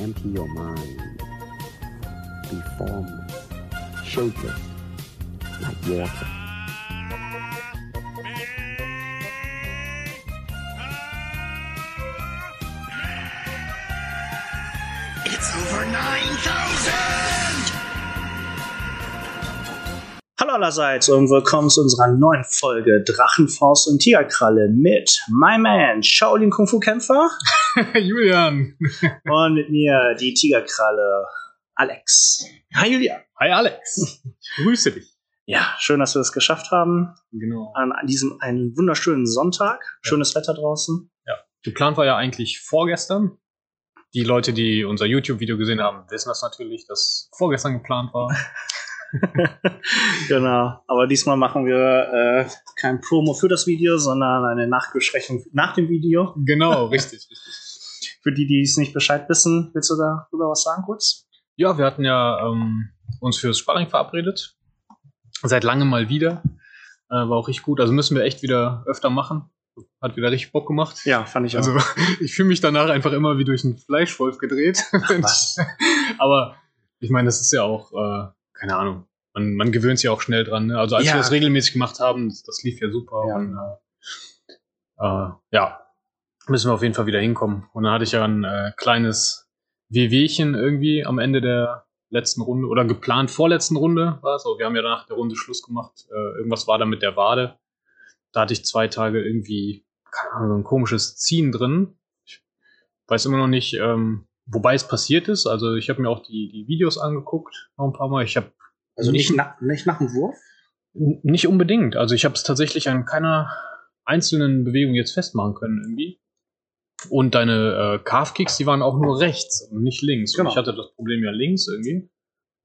empty your mind. Be formless, shapeless, like water. It's over 9000! Hallo allerseits und willkommen zu unserer neuen Folge Drachenfaust und Tigerkralle mit My Man, Shaolin Kung Fu Kämpfer Julian. und mit mir die Tigerkralle Alex. Hi Julia. Hi Alex. Ich grüße dich. Ja, schön, dass wir es geschafft haben Genau. an diesem einen wunderschönen Sonntag. Schönes Wetter draußen. Geplant war ja eigentlich vorgestern. Die Leute, die unser YouTube-Video gesehen haben, wissen das natürlich, dass vorgestern geplant war. genau. Aber diesmal machen wir äh, kein Promo für das Video, sondern eine Nachbesprechung nach dem Video. genau, richtig, richtig. Für die, die es nicht Bescheid wissen, willst du darüber was sagen kurz? Ja, wir hatten ja ähm, uns fürs Sparring verabredet. Seit langem mal wieder. Äh, war auch richtig gut. Also müssen wir echt wieder öfter machen. Hat wieder richtig Bock gemacht. Ja, fand ich auch. Also ich fühle mich danach einfach immer wie durch einen Fleischwolf gedreht. was? Aber ich meine, das ist ja auch, äh, keine Ahnung, man, man gewöhnt sich auch schnell dran. Ne? Also als Ja. wir das regelmäßig gemacht haben, das, das lief ja super. Ja. Und äh, äh, ja, müssen wir auf jeden Fall wieder hinkommen. Und dann hatte ich ja ein äh, kleines Wehwehchen irgendwie am Ende der letzten Runde oder geplant vorletzten Runde war es. Aber wir haben ja nach der Runde Schluss gemacht. Äh, irgendwas war da mit der Wade. Da hatte ich zwei Tage irgendwie, keine Ahnung, so ein komisches Ziehen drin. Ich weiß immer noch nicht, ähm, wobei es passiert ist. Also ich habe mir auch die, die Videos angeguckt, noch ein paar Mal. Ich habe Also nicht, na, nicht nach dem Wurf? Nicht unbedingt. Also ich habe es tatsächlich an keiner einzelnen Bewegung jetzt festmachen können irgendwie. Und deine äh, Calf-Kicks, die waren auch nur rechts und nicht links. Genau. Und ich hatte das Problem ja links irgendwie.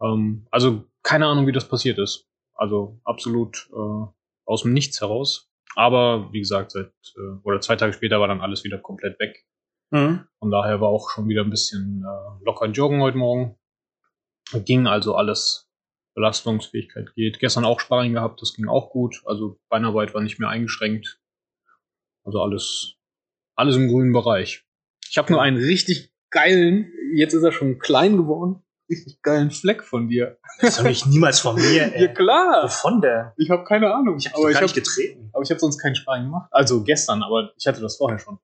Ähm, also keine Ahnung, wie das passiert ist. Also absolut äh, aus dem Nichts heraus. Aber wie gesagt, seit äh, oder zwei Tage später war dann alles wieder komplett weg. Mhm. Von daher war auch schon wieder ein bisschen äh, locker joggen heute Morgen. Ging also alles. Belastungsfähigkeit geht. Gestern auch Sparring gehabt, das ging auch gut. Also Beinarbeit war nicht mehr eingeschränkt. Also alles, alles im grünen Bereich. Ich habe nur einen richtig geilen, jetzt ist er schon klein geworden, richtig geilen Fleck von dir. Das doch nicht niemals von mir, ey. klar. Wovon denn? Ich habe keine Ahnung. Ich hab aber dich ich habe nicht getreten. aber ich habe sonst keinen Sparring gemacht. Also gestern, aber ich hatte das vorher schon.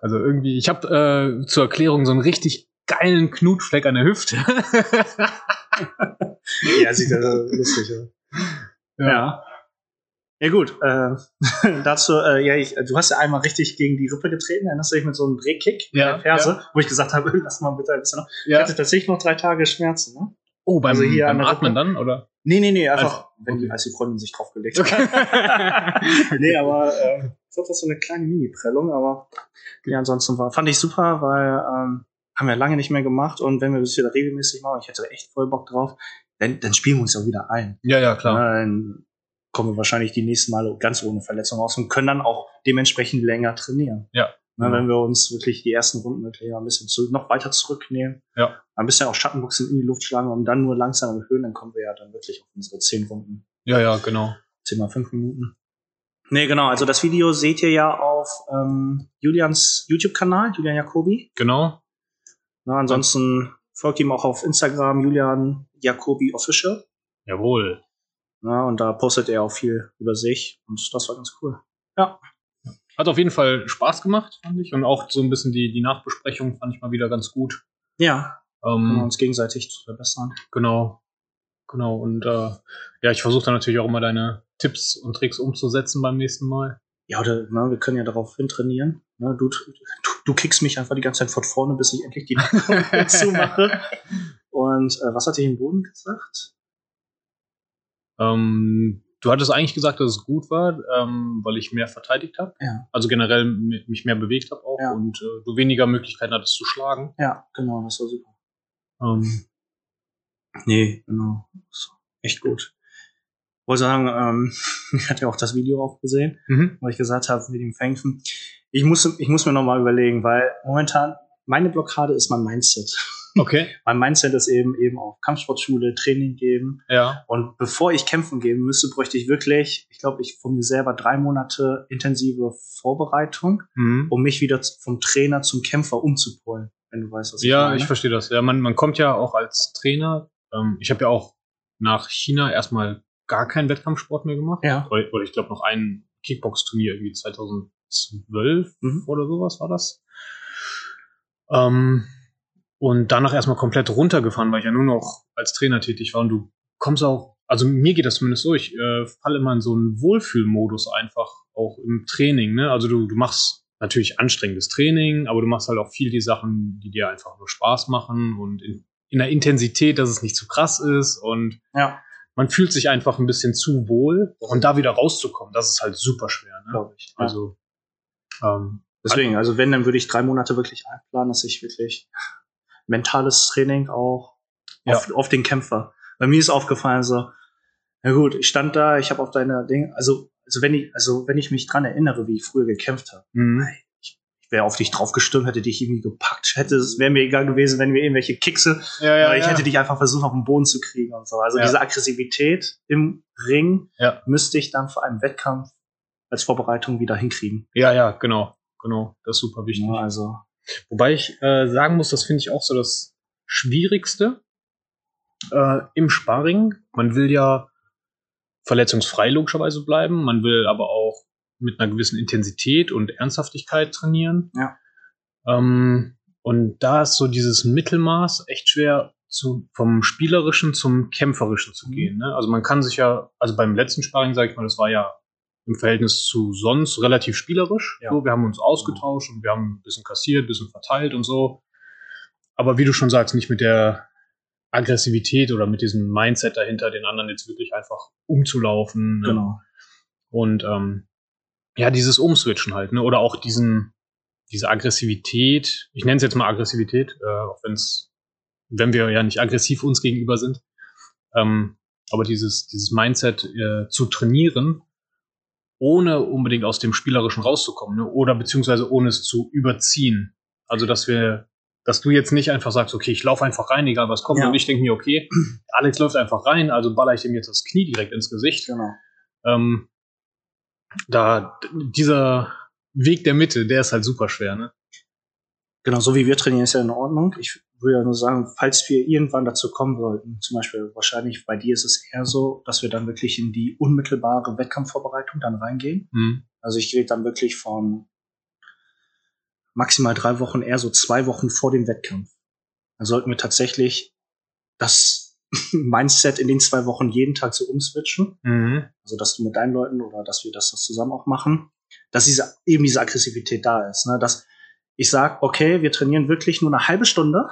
Also irgendwie, ich habe äh, zur Erklärung so einen richtig geilen Knutfleck an der Hüfte. Ja, sieht ja lustig aus. Ja. Ja gut, äh, dazu, äh, ja, ich, du hast ja einmal richtig gegen die Rippe getreten, erinnerst du dich mit so einem Drehkick Ja, in der Ferse, wo ich gesagt habe, lass mal bitte ein bisschen noch. Ich ja. hatte tatsächlich noch drei Tage Schmerzen, ne? Oh, beim, Also hier beim Atmen Rippe. dann, oder? Nee, nee, nee, einfach, Einfach, wenn die, okay. als die Freundin sich draufgelegt hat. nee, aber äh, ich glaube, das ist so eine kleine Mini-Prellung, aber ja, ansonsten war, fand ich super, weil ähm, haben wir lange nicht mehr gemacht und wenn wir das wieder regelmäßig machen, ich hätte echt voll Bock drauf, dann, dann spielen wir uns ja wieder ein. Ja, ja, klar. Dann kommen wir wahrscheinlich die nächsten Male ganz ohne Verletzung raus und können dann auch dementsprechend länger trainieren. Ja. Na, Genau. wenn wir uns wirklich die ersten Runden wirklich ein bisschen zu, noch weiter zurücknehmen, Ja. ein bisschen auch Schattenboxen in die Luft schlagen und dann nur langsam erhöhen, dann kommen wir ja dann wirklich auf unsere zehn Runden. Ja, ja, genau. 10 mal 5 Minuten. Nee, genau. Also das Video seht ihr ja auf ähm, Julians YouTube-Kanal, Julian Jacobi. Genau. Na, ansonsten folgt ihm auch auf Instagram, Julian Jacobi Official. Jawohl. Na, und da postet er auch viel über sich. Und das war ganz cool. Hat auf jeden Fall Spaß gemacht, fand ich. Und auch so ein bisschen die, die Nachbesprechung fand ich mal wieder ganz gut. Ja, Ähm, uns gegenseitig zu verbessern. genau. Genau. Und äh, ja, ich versuche dann natürlich auch immer deine Tipps und Tricks umzusetzen beim nächsten Mal. Ja, oder ne, wir können ja darauf hin trainieren. Ne, du, du, du kickst mich einfach die ganze Zeit von vorne, bis ich endlich die Nacken zumache. Und äh, was hat ich im Boden gesagt? Ähm, du hattest eigentlich gesagt, dass es gut war, ähm, weil ich mehr verteidigt habe. Ja. Also generell mich mehr bewegt habe auch Ja. und äh, du weniger Möglichkeiten hattest zu schlagen. Ja, genau, das war super. Ähm, Nee, genau. Echt gut. Wollte sagen, ähm, ich hatte ja auch das Video auch gesehen, mhm. wo ich gesagt habe, mit dem Fängfen. Ich muss, ich muss mir nochmal überlegen, weil momentan meine Blockade ist mein Mindset. Okay. Mein Mindset ist eben eben auf Kampfsportschule, Training geben. Ja. Und bevor ich kämpfen gehen müsste, bräuchte ich wirklich, ich glaube, ich von mir selber drei Monate intensive Vorbereitung, Mhm. um mich wieder vom Trainer zum Kämpfer umzupolen. wenn du weißt, was ja, meine. ich verstehe das. Ja, man, man kommt ja auch als Trainer. Ähm, ich habe ja auch nach China erstmal gar keinen Wettkampfsport mehr gemacht. Ja. Oder, oder ich glaube noch ein Kickbox-Turnier irgendwie 2012 Mhm. oder sowas war das. Ähm, und danach erstmal komplett runtergefahren, weil ich ja nur noch als Trainer tätig war. Und du kommst auch, also mir geht das zumindest so, ich äh, falle immer in so einen Wohlfühlmodus einfach, auch im Training. Ne? Also du, du machst natürlich anstrengendes Training, aber du machst halt auch viel die Sachen, die dir einfach nur Spaß machen und in, in der Intensität, dass es nicht zu krass ist und Ja, man fühlt sich einfach ein bisschen zu wohl und da wieder rauszukommen, das ist halt super schwer. Ne? glaube ich. Also ähm, Deswegen, also wenn, dann würde ich drei Monate wirklich einplanen, dass ich wirklich mentales Training auch auf, auf den Kämpfer. Bei mir ist aufgefallen so, na gut, ich stand da, ich habe auf deine Dinge, also, also wenn ich, also wenn ich mich dran erinnere, wie ich früher gekämpft habe, mh, ich wäre auf dich draufgestürmt, hätte dich irgendwie gepackt, hätte, es wäre mir egal gewesen, wenn wir irgendwelche Kickse, ja, ja, ich ja. hätte dich einfach versucht, auf den Boden zu kriegen und so. Also Ja. diese Aggressivität im Ring Ja. müsste ich dann vor einem Wettkampf als Vorbereitung wieder hinkriegen. ja, ja, genau, genau, das ist super wichtig. Ja, also, Wobei ich äh, sagen muss, das finde ich auch so das Schwierigste äh, im Sparring. Man will ja verletzungsfrei logischerweise bleiben, man will aber auch mit einer gewissen Intensität und Ernsthaftigkeit trainieren. Ja. Ähm, und da ist so dieses Mittelmaß echt schwer zu, vom Spielerischen zum Kämpferischen zu Mhm. gehen. Ne? Also man kann sich ja, also beim letzten Sparring, sage ich mal, das war ja im Verhältnis zu sonst relativ spielerisch. Ja. So, wir haben uns ausgetauscht und wir haben ein bisschen kassiert, ein bisschen verteilt und so. Aber wie du schon sagst, nicht mit der Aggressivität oder mit diesem Mindset dahinter, den anderen jetzt wirklich einfach umzulaufen. Ne? genau. Und ähm, ja, dieses Umswitchen halt, ne? Oder auch diesen, diese Aggressivität, ich nenne es jetzt mal Aggressivität, äh, auch wenn es, wenn wir ja nicht aggressiv uns gegenüber sind, ähm, aber dieses, dieses Mindset äh, zu trainieren, ohne unbedingt aus dem Spielerischen rauszukommen, ne? oder beziehungsweise ohne es zu überziehen. Also dass wir, dass du jetzt nicht einfach sagst, okay, ich laufe einfach rein, egal was kommt, Ja. und ich denke mir, okay, Alex läuft einfach rein, also baller ich ihm jetzt das Knie direkt ins Gesicht Genau. ähm, da dieser Weg der Mitte, der ist halt super schwer, ne? Genau, so wie wir trainieren, ist ja in Ordnung. Ich würde ja nur sagen, falls wir irgendwann dazu kommen sollten, zum Beispiel wahrscheinlich bei dir ist es eher so, dass wir dann wirklich in die unmittelbare Wettkampfvorbereitung dann reingehen. Hm. Also ich rede dann wirklich von maximal drei Wochen, eher so zwei Wochen vor dem Wettkampf. Dann sollten wir tatsächlich das Mindset in den zwei Wochen jeden Tag so umswitchen. Mhm. Also dass du mit deinen Leuten oder dass wir das, das zusammen auch machen, dass diese, eben diese Aggressivität da ist. Ne? Dass ich sag, okay, wir trainieren wirklich nur eine halbe Stunde,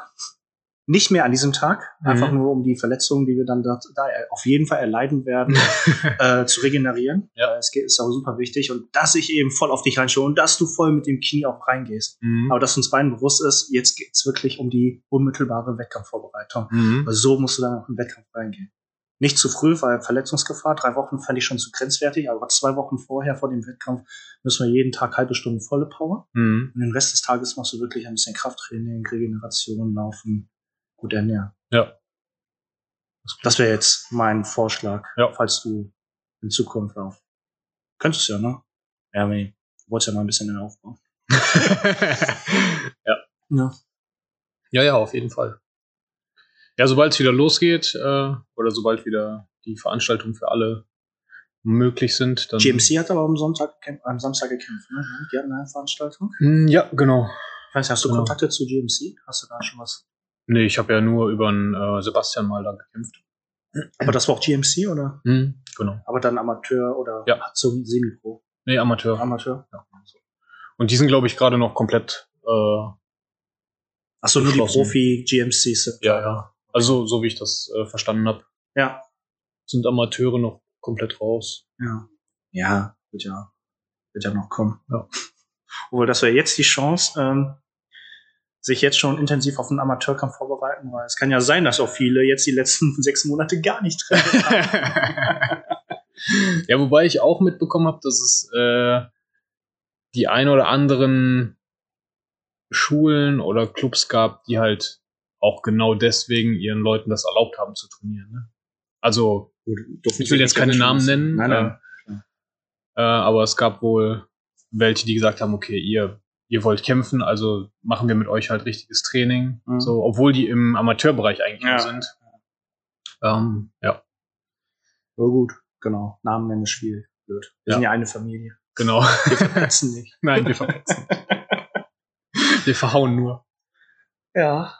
nicht mehr an diesem Tag, Mhm. einfach nur um die Verletzungen, die wir dann da, da auf jeden Fall erleiden werden, äh, zu regenerieren. Ja. Äh, Es geht, ist auch super wichtig und dass ich eben voll auf dich reinschaue und dass du voll mit dem Knie auch reingehst. Mhm. Aber dass uns beiden bewusst ist, jetzt geht's wirklich um die unmittelbare Wettkampfvorbereitung. Mhm. Also so musst du dann auch in den Wettkampf reingehen. Nicht zu früh, weil Verletzungsgefahr, drei Wochen fand ich schon zu grenzwertig, aber zwei Wochen vorher, vor dem Wettkampf, müssen wir jeden Tag halbe Stunde volle Power. Mhm. Und den Rest des Tages machst du wirklich ein bisschen Krafttraining, Regeneration, Laufen, gut ernähren. Ja. Das wäre jetzt mein Vorschlag, Ja. falls du in Zukunft auf. Könntest ja, ne? Ja, nee. Du wolltest ja mal ein bisschen den Aufbau. ja. Ja. ja, ja, auf jeden Fall. Ja, sobald es wieder losgeht, äh, oder sobald wieder die Veranstaltungen für alle möglich sind, dann. GMC hat aber am Sonntag, am Samstag gekämpft, ne? Die hatten eine Veranstaltung. Hm, Ja, genau. Ich weiß hast du Genau. Kontakte zu GMC? Hast du da schon was? Nee, ich habe ja nur über einen äh, Sebastian mal da gekämpft. Aber das war auch GMC oder? Hm, genau. Aber dann Amateur oder Ja. so wie Semi-Pro? Nee, Amateur. Amateur? Ja. Und die sind, glaube ich, gerade noch komplett. Äh, Achso, nur die. Profi-GMCs ja, ja. Also, so wie ich das äh, verstanden habe, Ja. sind Amateure noch komplett raus. Ja. Ja, wird ja, wird ja noch kommen. Ja. Obwohl, das wäre jetzt die Chance, ähm, sich jetzt schon intensiv auf den Amateurkampf vorbereiten, weil es kann ja sein, dass auch viele jetzt die letzten sechs Monate gar nicht trainieren. ja, wobei ich auch mitbekommen habe, dass es äh, die ein oder anderen Schulen oder Clubs gab, die halt auch genau deswegen ihren Leuten das erlaubt haben zu trainieren. Ne? Also, ich will jetzt keine Namen nennen, Nein, nein. Äh, äh, aber es gab wohl welche, die gesagt haben, okay, ihr ihr wollt kämpfen, also machen wir mit euch halt richtiges Training. Mhm. So, obwohl die im Amateurbereich eigentlich Ja. nur sind. Ähm, ja, Ja, gut, genau. Namen nennen ist schwierig. Blöd. Wir Ja. sind ja eine Familie. genau. Wir verpetzen nicht. Nein, wir verpetzen. wir verhauen nur. Ja.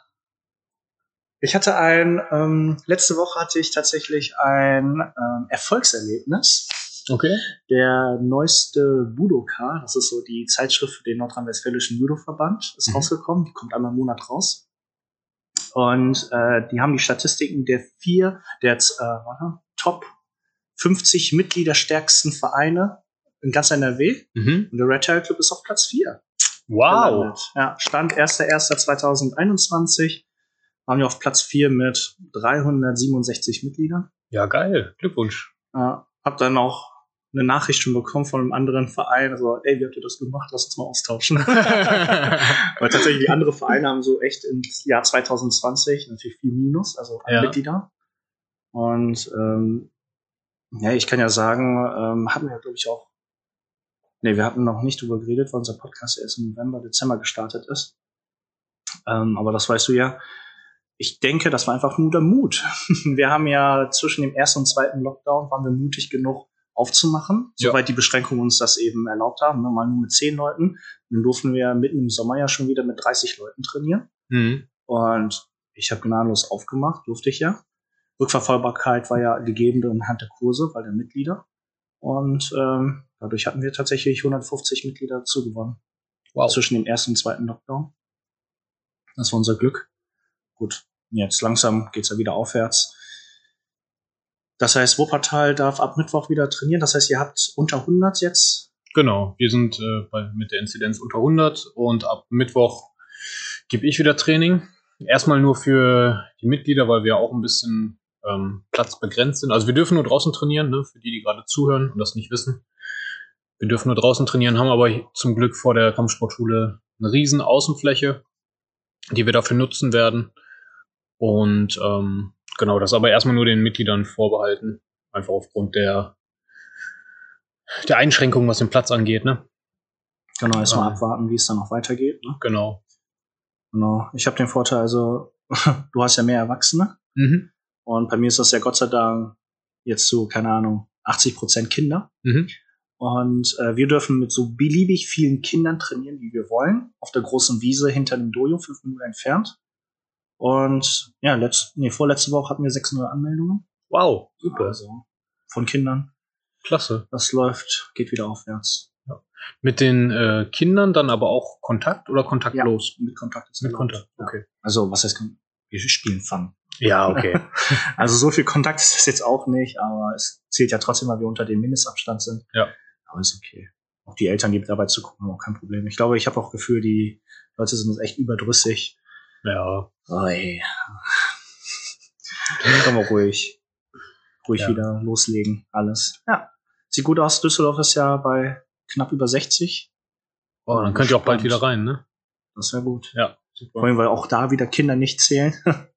Ich hatte ein, ähm, letzte Woche hatte ich tatsächlich ein ähm, Erfolgserlebnis. Okay. Der neueste Budoka, das ist so die Zeitschrift für den Nordrhein-Westfälischen Judo-Verband, ist Mhm. rausgekommen. Die kommt einmal im Monat raus. Und äh, die haben die Statistiken der vier, der äh, Top 50 Mitgliederstärksten Vereine in ganz NRW. Mhm. Und der Red Tail Club ist auf Platz 4. Wow. gelandet. Ja, Stand 1.1.2021 waren wir auf Platz 4 mit 367 Mitgliedern. Ja, geil. Glückwunsch. Ja, hab dann auch eine Nachricht schon bekommen von einem anderen Verein, so, ey, wie habt ihr das gemacht? Lass uns mal austauschen. Weil tatsächlich die anderen Vereine haben so echt im Jahr 2020 natürlich viel Minus, also an Ja. Mitglieder. Und ähm, ja, ich kann ja sagen, ähm, hatten wir, glaube ich, auch Nee, wir hatten noch nicht drüber geredet, weil unser Podcast erst im November, Dezember gestartet ist. Ähm, aber das weißt du ja. Ich denke, das war einfach nur der Mut. Wir haben ja zwischen dem ersten und zweiten Lockdown waren wir mutig genug aufzumachen, Ja. soweit die Beschränkungen uns das eben erlaubt haben. Ne? Mal nur mit zehn Leuten. Dann durften wir mitten im Sommer ja schon wieder mit 30 Leuten trainieren. Mhm. Und ich habe gnadenlos aufgemacht, durfte ich ja. Rückverfolgbarkeit war ja gegeben anhand der Kurse, weil der Mitglieder. Und ähm, dadurch hatten wir tatsächlich 150 Mitglieder dazu gewonnen. Wow. Zwischen dem ersten und zweiten Lockdown. Das war unser Glück. Gut, jetzt langsam geht's ja wieder aufwärts. Das heißt, Wuppertal darf ab Mittwoch wieder trainieren. Das heißt, ihr habt unter 100 jetzt. Genau, wir sind äh, bei, mit der Inzidenz unter 100 und ab Mittwoch gebe ich wieder Training. Erstmal nur für die Mitglieder, weil wir auch ein bisschen ähm, platzbegrenzt sind. Also wir dürfen nur draußen trainieren, ne, für die, die gerade zuhören und das nicht wissen. Wir dürfen nur draußen trainieren, haben aber zum Glück vor der Kampfsportschule eine riesen Außenfläche, die wir dafür nutzen werden. Und ähm, genau, das aber erstmal nur den Mitgliedern vorbehalten. Einfach aufgrund der, der Einschränkungen, was den Platz angeht, ne? Genau, erstmal Ähm. abwarten, wie es dann noch weitergeht. Ne? Genau. Genau. Ich habe den Vorteil, also du hast ja mehr Erwachsene. Mhm. Und bei mir ist das ja Gott sei Dank jetzt so, keine Ahnung, 80 Prozent Kinder. Mhm. Und äh, wir dürfen mit so beliebig vielen Kindern trainieren, wie wir wollen, auf der großen Wiese hinter dem Dojo, fünf Minuten entfernt. Und ja, letzt, nee, vorletzte Woche hatten wir 600 Anmeldungen. Wow, super. Also von Kindern. Klasse. Das läuft, geht wieder aufwärts. Mit den äh, Kindern dann aber auch Kontakt oder kontaktlos? Mit Kontakt ist Mit erlaubt. Kontakt, okay. Also, was heißt, wir spielen Fun. Ja, okay. Also so viel Kontakt ist es jetzt auch nicht, aber es zählt ja trotzdem, weil wir unter dem Mindestabstand sind. Ja. Aber ist okay. Auch die Eltern, die dabei zu gucken, auch kein Problem. Ich glaube, ich habe auch Gefühl, die Leute sind jetzt echt überdrüssig. Ja. Oh, ey. Können wir ruhig, ruhig Ja. wieder loslegen, alles. Ja. Sieht gut aus. Düsseldorf ist ja bei knapp über 60. Oh, dann könnt ihr auch bald wieder rein, ne? Das wäre gut. Ja. Vor allem, weil auch da wieder Kinder nicht zählen.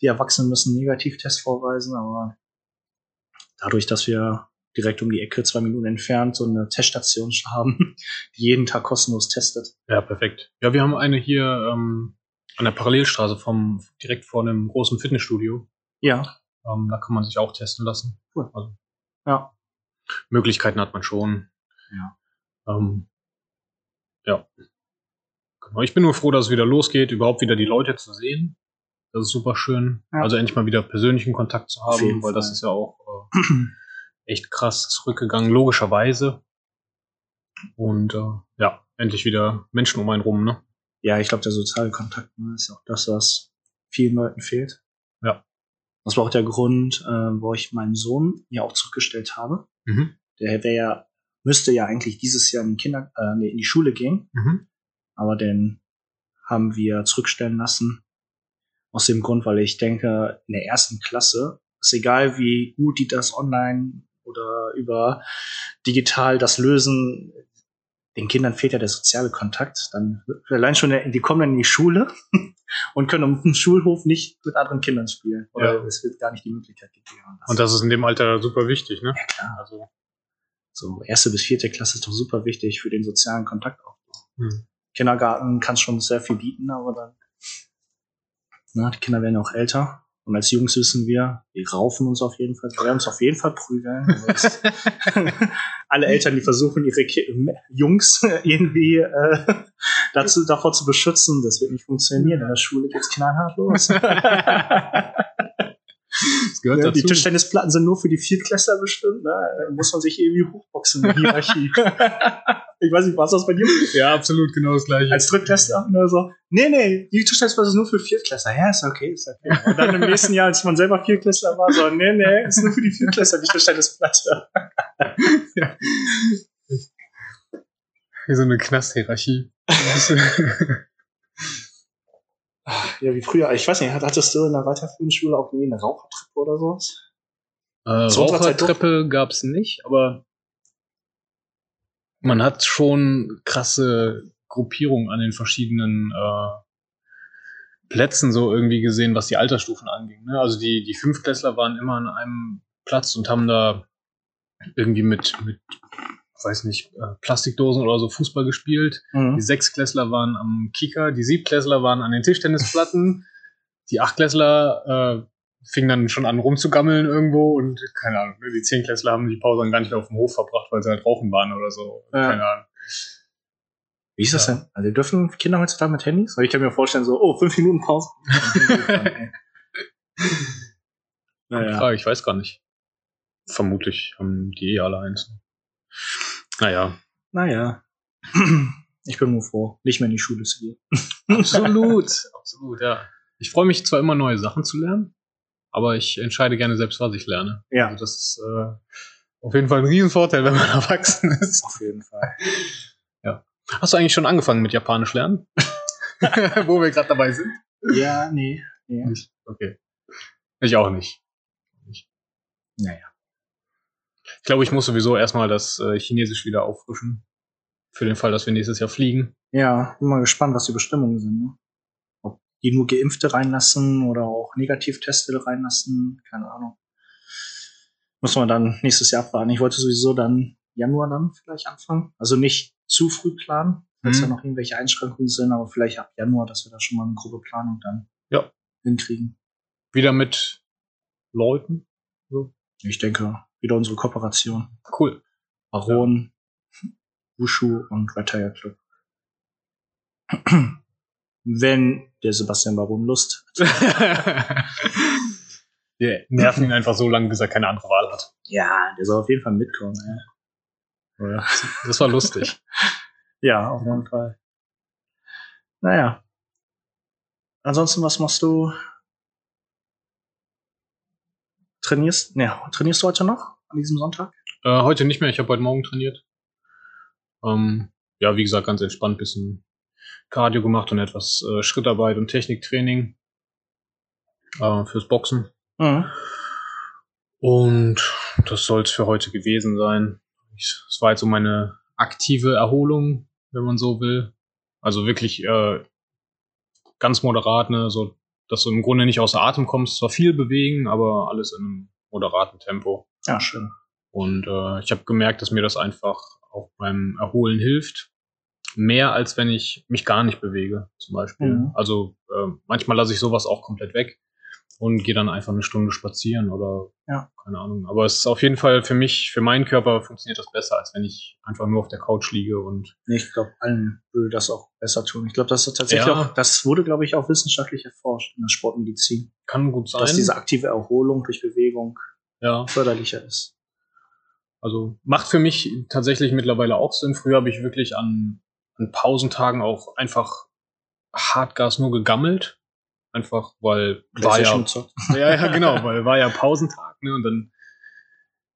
Die Erwachsenen müssen einen Negativtest vorweisen, aber dadurch, dass wir direkt um die Ecke, zwei Minuten entfernt, so eine Teststation haben, die jeden Tag kostenlos testet. Ja, perfekt. Ja, wir haben eine hier ähm, an der Parallelstraße vom direkt vor einem großen Fitnessstudio. Ja, Ähm, da kann man sich auch testen lassen. Cool. Also, ja. Möglichkeiten hat man schon. Ja. Ähm, ja. Genau. Ich bin nur froh, dass es wieder losgeht, überhaupt wieder die Leute zu sehen. Das ist super schön. Ja. Also endlich mal wieder persönlichen Kontakt zu haben, weil das Fall. ist ja auch äh, echt krass zurückgegangen, logischerweise. Und äh, ja, endlich wieder Menschen um einen rum, ne? Ja, ich glaube, der soziale Kontakt ne, ist auch das, was vielen Leuten fehlt. Ja. Das war auch der Grund, äh, wo ich meinen Sohn ja auch zurückgestellt habe. Mhm. Der wäre ja, müsste ja eigentlich dieses Jahr in die Kinder, äh, nee, in die Schule gehen. Mhm. aber den haben wir zurückstellen lassen. Aus dem Grund, weil ich denke, in der ersten Klasse ist egal, wie gut die das online oder über digital das lösen, den Kindern fehlt ja der soziale Kontakt. Dann allein schon, die kommen dann in die Schule und können auf dem Schulhof nicht mit anderen Kindern spielen. Oder Ja. es wird gar nicht die Möglichkeit gegeben. Und das ist in dem Alter super wichtig, ne? ja klar. Also, So erste bis vierte Klasse ist doch super wichtig für den sozialen Kontaktaufbau. hm. Kindergarten kann schon sehr viel bieten, aber dann, na, die Kinder werden auch älter. Und als Jungs wissen wir, wir raufen uns auf jeden Fall, wir werden uns auf jeden Fall prügeln. Alle Eltern, die versuchen, ihre Jungs irgendwie äh, dazu, davor zu beschützen, das wird nicht funktionieren. In der Schule geht's knallhart los. Ja, die Tischtennisplatten sind nur für die Viertklässler bestimmt. Ne? Da muss man sich irgendwie hochboxen in der Hierarchie. ich weiß nicht, was das bei dir? ja, absolut genau das gleiche. Als Drittklässler oder so? Nee, nee, die Tischtennisplatte ist nur für Viertklässler. Ja, ist okay, ist okay. Und dann im nächsten Jahr, als man selber Viertklässler war, so, nee, nee, ist nur für die Viertklässler die Tischtennisplatte. Wie so eine Knasthierarchie. Ja, wie früher. Ich weiß nicht, hattest du in der weiterführenden Schule auch irgendwie eine Rauchertreppe oder sowas? Äh. Rauchertreppe gab's nicht, aber man hat schon krasse Gruppierungen an den verschiedenen äh, Plätzen so irgendwie gesehen, was die Altersstufen anging. Ne? Also die, die Fünftklässler waren immer an einem Platz und haben da irgendwie mit, mit weiß nicht, äh, Plastikdosen oder so Fußball gespielt. Mhm. Die Sechsklässler waren am Kicker, die Siebtklässler waren an den Tischtennisplatten, die Achtklässler äh, fingen dann schon an rumzugammeln irgendwo und keine Ahnung, ne, die Zehnklässler haben die Pause dann gar nicht mehr auf dem Hof verbracht, weil sie halt rauchen waren oder so. Ja. Keine Ahnung. Wie ist das Ja. denn? Also dürfen Kinder heutzutage mit Handys? Weil ich kann mir vorstellen, so, oh, fünf Minuten Pause. naja. Frage, ich weiß gar nicht. Vermutlich haben die eh alle eins. Naja. Naja. Ich bin nur froh, nicht mehr in die Schule zu gehen. Absolut, absolut, ja. Ich freue mich zwar immer neue Sachen zu lernen, aber ich entscheide gerne selbst, was ich lerne. Ja, Also das ist äh, auf jeden Fall ein Riesenvorteil, wenn man erwachsen ist. auf jeden Fall. Hast du eigentlich schon angefangen mit Japanisch lernen? Wo wir gerade dabei sind? Ja, nee. nee. Nicht? Okay. Ich auch nicht. Naja. Ich glaube, ich muss sowieso erstmal das äh, Chinesisch wieder auffrischen. Für den Fall, dass wir nächstes Jahr fliegen. Ja, bin mal gespannt, was die Bestimmungen sind. Ne? Ob die nur Geimpfte reinlassen oder auch Negativteste reinlassen, keine Ahnung. Muss man dann nächstes Jahr abwarten. Ich wollte sowieso dann Januar dann vielleicht anfangen. Also nicht zu früh planen, falls Mhm. da noch irgendwelche Einschränkungen sind, aber vielleicht ab Januar, dass wir da schon mal eine grobe Planung dann Ja. hinkriegen. Wieder mit Leuten. Ich denke, wieder unsere Kooperation. Cool. Baron, Wushu und Retire Club. Wenn der Sebastian Baron Lust hat. Wir nerven ihn einfach so lange, bis er keine andere Wahl hat. Ja, der soll auf jeden Fall mitkommen. Ja, Ja, Das war lustig. ja auf jeden Fall. Naja. Ansonsten, was machst du? Trainierst? Ne, trainierst du heute noch an diesem Sonntag? Äh, heute nicht mehr, ich habe heute Morgen trainiert. Ähm, ja, wie gesagt, ganz entspannt, bisschen Cardio gemacht und etwas äh, Schrittarbeit und Techniktraining äh, fürs Boxen. Mhm. Und das soll es für heute gewesen sein. Es war jetzt so meine aktive Erholung, wenn man so will. Also wirklich äh, ganz moderat, ne, so dass du im Grunde nicht außer Atem kommst. Zwar viel bewegen, aber alles in einem moderaten Tempo. Ja, schön. Und äh, ich habe gemerkt, dass mir das einfach auch beim Erholen hilft. Mehr als wenn ich mich gar nicht bewege, zum Beispiel. Mhm. Also äh, manchmal lasse ich sowas auch komplett weg und gehe dann einfach eine Stunde spazieren oder Ja. keine Ahnung. Aber es ist auf jeden Fall für mich, für meinen Körper funktioniert das besser, als wenn ich einfach nur auf der Couch liege und Nee, ich glaube, allen würde das auch besser tun. Ich glaube, das ist tatsächlich Ja. auch, das wurde, glaube ich, auch wissenschaftlich erforscht in der Sportmedizin, kann gut sein. dass diese aktive Erholung durch Bewegung ja. förderlicher ist. Also macht für mich tatsächlich mittlerweile auch Sinn. Früher habe ich wirklich an, an Pausentagen auch einfach Hartgas nur gegammelt. Einfach, weil war ja, ja, ja, genau, weil war ja Pausentag, ne? Und dann,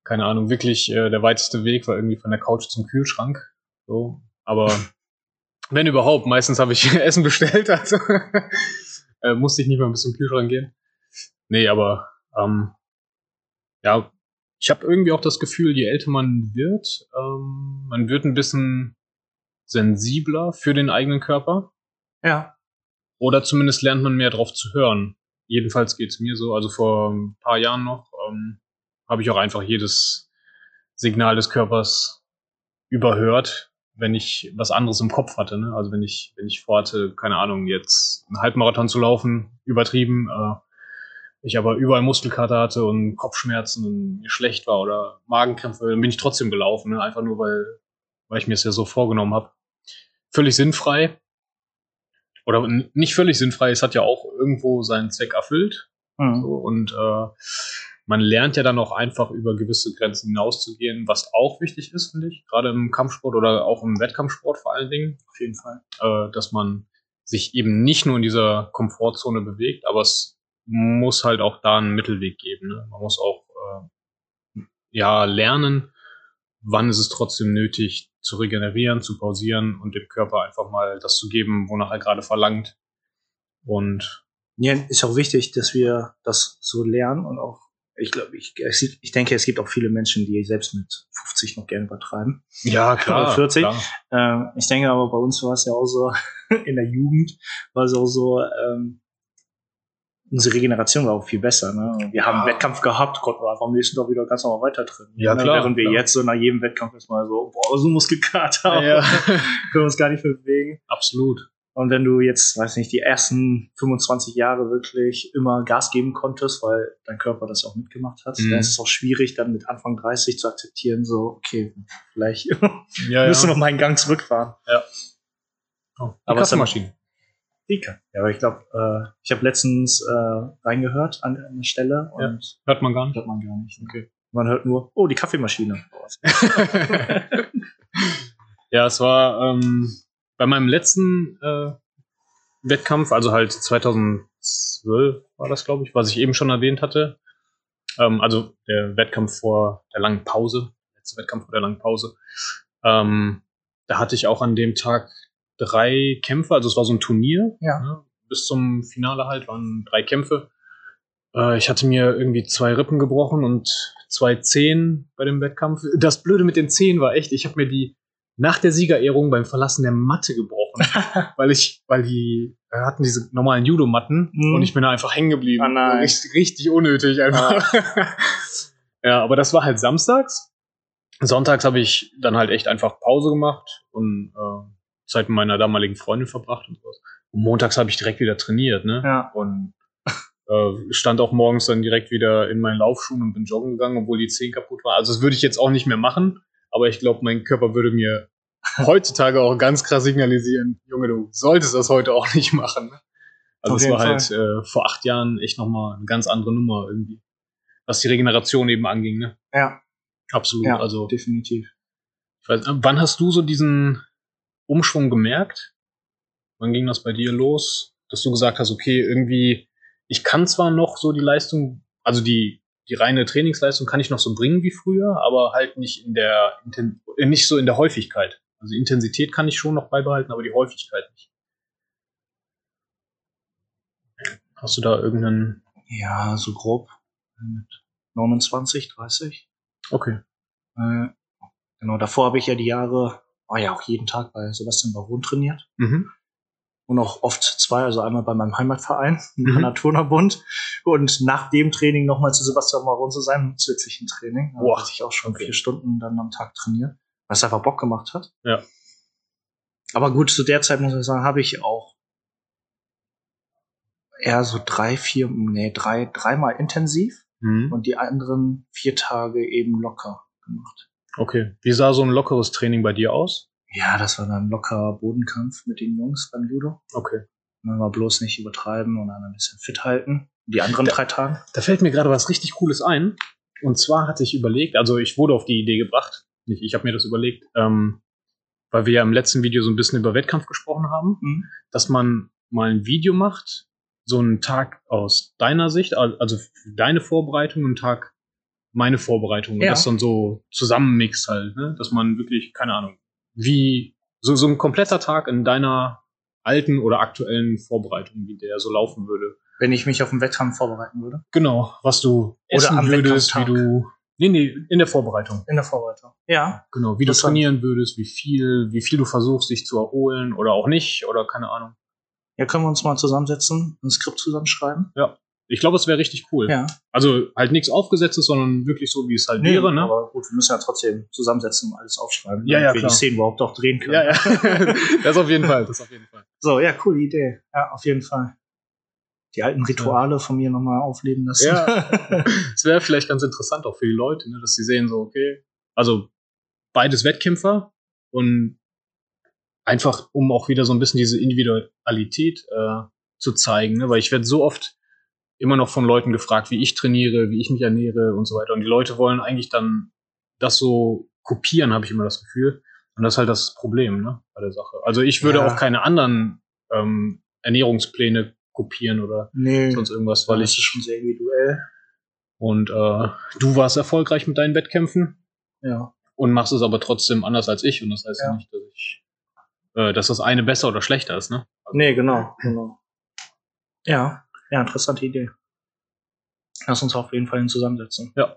keine Ahnung, wirklich äh, der weiteste Weg war irgendwie von der Couch zum Kühlschrank. So. Aber wenn überhaupt, meistens habe ich Essen bestellt, also äh, musste ich nicht mal bis zum Kühlschrank gehen. Nee, aber ähm, ja, ich habe irgendwie auch das Gefühl, je älter man wird, ähm, man wird ein bisschen sensibler für den eigenen Körper. Ja. Oder zumindest lernt man mehr drauf zu hören. Jedenfalls geht's mir so. Also vor ein paar Jahren noch ähm, habe ich auch einfach jedes Signal des Körpers überhört wenn ich was anderes im Kopf hatte. Ne? Also wenn ich, wenn ich vorhatte, keine Ahnung, jetzt einen Halbmarathon zu laufen, übertrieben, äh, ich aber überall Muskelkater hatte und Kopfschmerzen und mir schlecht war oder Magenkrämpfe, dann bin ich trotzdem gelaufen, ne? einfach nur weil, weil ich mir es ja so vorgenommen habe. Völlig sinnfrei. Oder nicht völlig sinnfrei, es hat ja auch irgendwo seinen Zweck erfüllt. Mhm. So, und äh, man lernt ja dann auch einfach über gewisse Grenzen hinauszugehen, was auch wichtig ist, finde ich. Gerade im Kampfsport oder auch im Wettkampfsport vor allen Dingen. Auf jeden Fall. Äh, dass man sich eben nicht nur in dieser Komfortzone bewegt, aber es muss halt auch da einen Mittelweg geben. Ne? Man muss auch äh, ja lernen, wann ist es trotzdem nötig zu regenerieren, zu pausieren und dem Körper einfach mal das zu geben, wonach er gerade verlangt. Und Ja, ist auch wichtig, dass wir das so lernen und auch, ich glaube, ich, ich denke, es gibt auch viele Menschen, die selbst mit 50 noch gerne übertreiben. ja, Oder 40. klar. Ähm, ich denke aber, bei uns war es ja auch so, in der Jugend war es auch so, ähm, unsere Regeneration war auch viel besser. Ne? Wir haben einen Wettkampf gehabt, konnten wir einfach am nächsten Tag wieder ganz normal weiter trainieren. Ja, ne? klar, Während wir klar. jetzt so nach jedem Wettkampf erstmal so, boah, so Muskelkater, Ja, können uns gar nicht mehr bewegen. absolut. Und wenn du jetzt, weiß nicht, die ersten 25 Jahre wirklich immer Gas geben konntest, weil dein Körper das auch mitgemacht hat, Mhm. dann ist es auch schwierig, dann mit Anfang 30 zu akzeptieren, so, okay, vielleicht Ja, müssen wir ja. noch mal einen Gang zurückfahren. Oh, die Aber Kaffeemaschine. Dika. Ja, aber ich glaube, äh, ich habe letztens äh, reingehört an, an der Stelle Ja. und Hört man gar nicht. hört man gar nicht. Okay. Man hört nur, oh, die Kaffeemaschine. ja, es war ähm, bei meinem letzten äh, Wettkampf, also halt 2012 war das, glaube ich, was ich eben schon erwähnt hatte. Ähm, also der Wettkampf vor der langen Pause, letzte Wettkampf vor der langen Pause. Ähm, da hatte ich auch an dem Tag drei Kämpfe, also es war so ein Turnier. Ja. ne? Bis zum Finale halt waren drei Kämpfe. Äh, ich hatte mir irgendwie zwei Rippen gebrochen und zwei Zehen bei dem Wettkampf. Das Blöde mit den Zehen war echt, ich habe mir die nach der Siegerehrung beim Verlassen der Matte gebrochen, weil ich, weil die äh, hatten diese normalen Judomatten Mhm. und ich bin da einfach hängen geblieben. Ah, nein. Richtig, richtig unnötig einfach. ja, aber das war halt samstags. Sonntags habe ich dann halt echt einfach Pause gemacht und äh, Zeit mit meiner damaligen Freundin verbracht und sowas. Und montags habe ich direkt wieder trainiert, ne? Ja. Und äh, stand auch morgens dann direkt wieder in meinen Laufschuhen und bin joggen gegangen, obwohl die Zehen kaputt waren. Also das würde ich jetzt auch nicht mehr machen, aber ich glaube, mein Körper würde mir heutzutage auch ganz krass signalisieren, Junge, du solltest das heute auch nicht machen. Ne? Also es war halt äh, vor acht Jahren echt nochmal eine ganz andere Nummer irgendwie. Was die Regeneration eben anging, ne? Ja, Absolut. ja, also definitiv. weiß, wann hast du so diesen Umschwung gemerkt? Wann ging das bei dir los? Dass du gesagt hast, okay, irgendwie, ich kann zwar noch so die Leistung, also die, die reine Trainingsleistung kann ich noch so bringen wie früher, aber halt nicht in der, äh, nicht so in der Häufigkeit. Also Intensität kann ich schon noch beibehalten, aber die Häufigkeit nicht. Hast du da irgendeinen, Ja, so grob. Mit 29, 30. okay. Äh, genau, davor habe ich ja die Jahre, war ja auch jeden Tag bei Sebastian Baron trainiert. Mhm. und auch oft zwei, also einmal bei meinem Heimatverein, im Mhm. Naturnerbund und nach dem Training nochmal zu Sebastian Maron zu seinem zusätzlichen Training. Da Boah. hatte ich auch schon Okay. vier Stunden dann am Tag trainiert, was einfach Bock gemacht hat. Ja. Aber gut, zu der Zeit muss ich sagen, habe ich auch eher so drei, vier, nee, drei, dreimal intensiv Mhm. und die anderen vier Tage eben locker gemacht. Okay. Wie sah so ein lockeres Training bei dir aus? Ja, das war dann locker Bodenkampf mit den Jungs beim Judo. Okay. Man war bloß nicht übertreiben und dann ein bisschen fit halten. Die anderen Da- drei Tage. Da fällt mir gerade was richtig Cooles ein. Und zwar hatte ich überlegt, also ich wurde auf die Idee gebracht, nicht ich habe mir das überlegt, ähm, weil wir ja im letzten Video so ein bisschen über Wettkampf gesprochen haben, Mhm. dass man mal ein Video macht, so einen Tag aus deiner Sicht, al- also für deine Vorbereitung einen Tag meine Vorbereitung und Ja. das dann so zusammenmixt halt, ne? dass man wirklich, keine Ahnung, wie so, so ein kompletter Tag in deiner alten oder aktuellen Vorbereitung, wie der so laufen würde. Wenn ich mich auf den Wettkampf vorbereiten würde. Genau, was du essen am würdest, wie du. Nee, nee, in der Vorbereitung. In der Vorbereitung. Ja. Genau, wie du Interessant. trainieren würdest, wie viel, wie viel du versuchst, dich zu erholen oder auch nicht, oder keine Ahnung. Ja, können wir uns mal zusammensetzen, ein Skript zusammenschreiben? Ja. Ich glaube, es wäre richtig cool. Ja. Also halt nichts aufgesetztes, sondern wirklich so, wie es halt wäre, ne? Aber gut, wir müssen ja trotzdem zusammensetzen und alles aufschreiben. Ja, ja, damit wir klar. die Szenen überhaupt auch drehen können. Ja, ja. das auf jeden Fall, das auf jeden Fall. So, ja, coole Idee. Ja, auf jeden Fall. Die alten Rituale von mir nochmal aufleben lassen. Ja. Es wäre vielleicht ganz interessant auch für die Leute, ne, dass sie sehen, so, okay, also beides Wettkämpfer und einfach, um auch wieder so ein bisschen diese Individualität äh, zu zeigen, ne? weil ich werde so oft immer noch von Leuten gefragt, wie ich trainiere, wie ich mich ernähre und so weiter. Und die Leute wollen eigentlich dann das so kopieren, habe ich immer das Gefühl. Und das ist halt das Problem ne, bei der Sache. Also ich würde Ja. auch keine anderen ähm, Ernährungspläne kopieren oder nee, sonst irgendwas, weil das ist ich schon sehr individuell. und äh, du warst erfolgreich mit deinen Wettkämpfen Ja. und machst es aber trotzdem anders als ich. Und das heißt ja, Ja. nicht, dass ich, äh, dass das eine besser oder schlechter ist, ne? Nee, genau, genau. Ja, ja, interessante Idee. Lass uns auf jeden Fall hin zusammensetzen. Ja.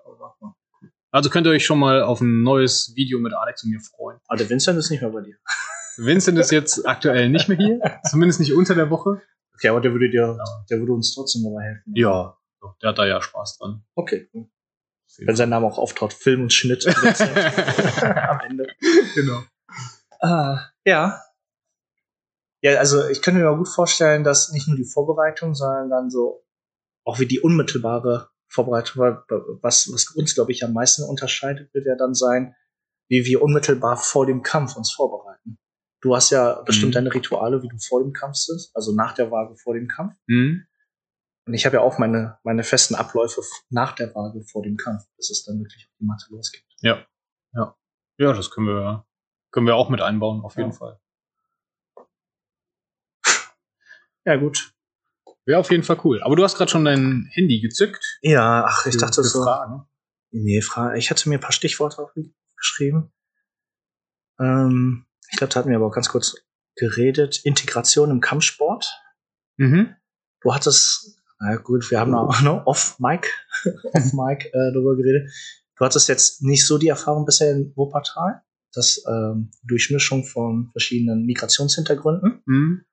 Also könnt ihr euch schon mal auf ein neues Video mit Alex und mir freuen. Aber der Vincent ist nicht mehr bei dir. Vincent ist jetzt aktuell nicht mehr hier, zumindest nicht unter der Woche. Okay, aber der würde dir, der würde uns trotzdem dabei helfen. Ja, der hat da ja Spaß dran. Okay. cool. Wenn sein Name auch auftaucht, Film und Schnitt. Am Ende. genau. Ah, ja. Ja, also ich könnte mir gut vorstellen, dass nicht nur die Vorbereitung, sondern dann so auch wie die unmittelbare Vorbereitung, was, was uns, glaube ich, am meisten unterscheidet, wird ja dann sein, wie wir unmittelbar vor dem Kampf uns vorbereiten. Du hast ja bestimmt Mhm. deine Rituale, wie du vor dem Kampf bist, also nach der Waage vor dem Kampf. Hm? Und ich habe ja auch meine, meine festen Abläufe nach der Waage vor dem Kampf, bis es dann wirklich auf die Matte losgeht. Ja. Ja. Ja, das können wir, können wir auch mit einbauen, auf jeden Ja. Fall. Ja, gut. Wäre auf jeden Fall cool. Aber du hast gerade schon dein Handy gezückt. Ja, ach, ich Für- dachte für so. Fragen. Nee, Fra ich hatte mir ein paar Stichworte aufgeschrieben. Ähm, ich glaube, da hatten wir aber auch ganz kurz geredet. Integration im Kampfsport. Mhm. Du hattest, na gut, wir haben auch noch off-Mic, off-Mic äh, darüber geredet. Du hattest jetzt nicht so die Erfahrung bisher in Wuppertal, das ähm, Durchmischung von verschiedenen Migrationshintergründen, Mhm.